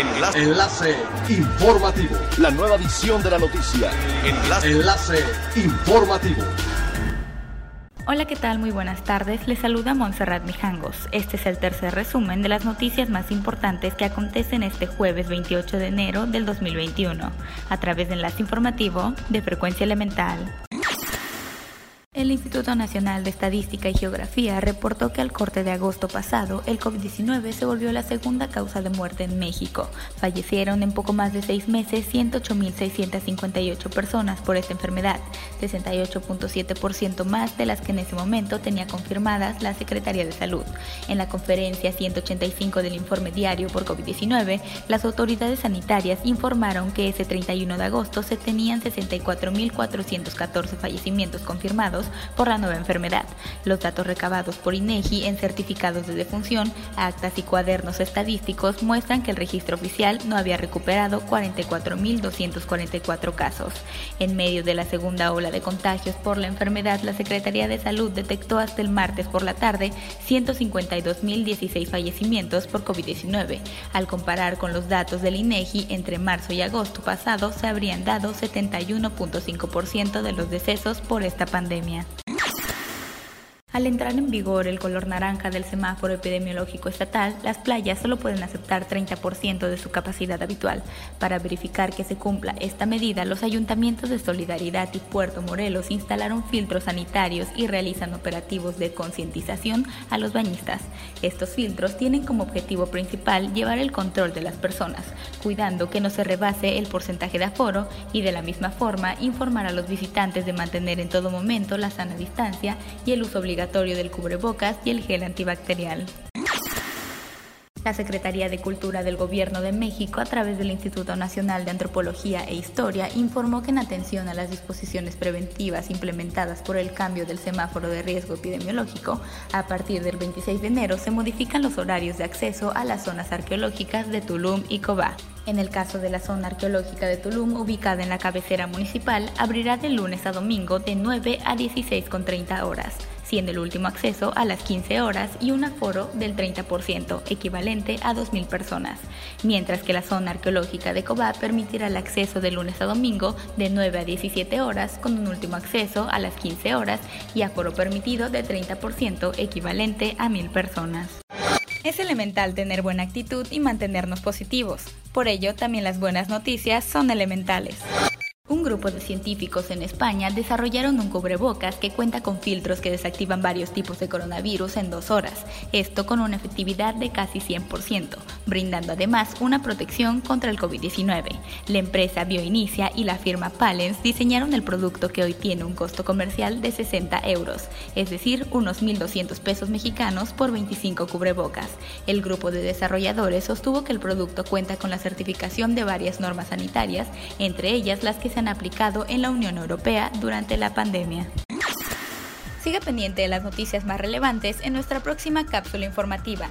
Enlace. Enlace informativo. La nueva edición de la noticia. Enlace. Enlace informativo. Hola, ¿qué tal? Muy buenas tardes. Les saluda Montserrat Mijangos. Este es el tercer resumen de las noticias más importantes que acontecen este jueves 28 de enero del 2021, a través de enlace informativo de Frecuencia Elemental. El Instituto Nacional de Estadística y Geografía reportó que al corte de agosto pasado, el COVID-19 se volvió la segunda causa de muerte en México. Fallecieron en poco más de seis meses 108.658 personas por esta enfermedad, 68.7% más de las que en ese momento tenía confirmadas la Secretaría de Salud. En la conferencia 185 del informe diario por COVID-19, las autoridades sanitarias informaron que ese 31 de agosto se tenían 64.414 fallecimientos confirmados por la nueva enfermedad. Los datos recabados por INEGI en certificados de defunción, actas y cuadernos estadísticos muestran que el registro oficial no había recuperado 44.244 casos. En medio de la segunda ola de contagios por la enfermedad, la Secretaría de Salud detectó hasta el martes por la tarde 152.016 fallecimientos por COVID-19. Al comparar con los datos del INEGI entre marzo y agosto pasado, se habrían dado 71.5% de los decesos por esta pandemia. Al entrar en vigor el color naranja del semáforo epidemiológico estatal, las playas solo pueden aceptar 30% de su capacidad habitual. Para verificar que se cumpla esta medida, los ayuntamientos de Solidaridad y Puerto Morelos instalaron filtros sanitarios y realizan operativos de concientización a los bañistas. Estos filtros tienen como objetivo principal llevar el control de las personas, cuidando que no se rebase el porcentaje de aforo y de la misma forma informar a los visitantes de mantener en todo momento la sana distancia y el uso obligatorio del cubrebocas y el gel antibacterial. La Secretaría de Cultura del Gobierno de México, a través del Instituto Nacional de Antropología e Historia, informó que en atención a las disposiciones preventivas implementadas por el cambio del semáforo de riesgo epidemiológico, a partir del 26 de enero se modifican los horarios de acceso a las zonas arqueológicas de Tulum y Cobá. En el caso de la zona arqueológica de Tulum, ubicada en la cabecera municipal, abrirá de lunes a domingo de 9 a 16.30 horas siendo el último acceso a las 15 horas y un aforo del 30%, equivalente a 2.000 personas, mientras que la zona arqueológica de Cobá permitirá el acceso de lunes a domingo de 9 a 17 horas con un último acceso a las 15 horas y aforo permitido de 30%, equivalente a 1.000 personas. Es elemental tener buena actitud y mantenernos positivos. Por ello, también las buenas noticias son elementales. Grupo de científicos en España desarrollaron un cubrebocas que cuenta con filtros que desactivan varios tipos de coronavirus en dos horas, esto con una efectividad de casi 100%, brindando además una protección contra el COVID-19. La empresa Bioinicia y la firma Palens diseñaron el producto que hoy tiene un costo comercial de 60 euros, es decir, unos 1.200 pesos mexicanos por 25 cubrebocas. El grupo de desarrolladores sostuvo que el producto cuenta con la certificación de varias normas sanitarias, entre ellas las que se han aplicado en la Unión Europea durante la pandemia. Siga pendiente de las noticias más relevantes en nuestra próxima cápsula informativa.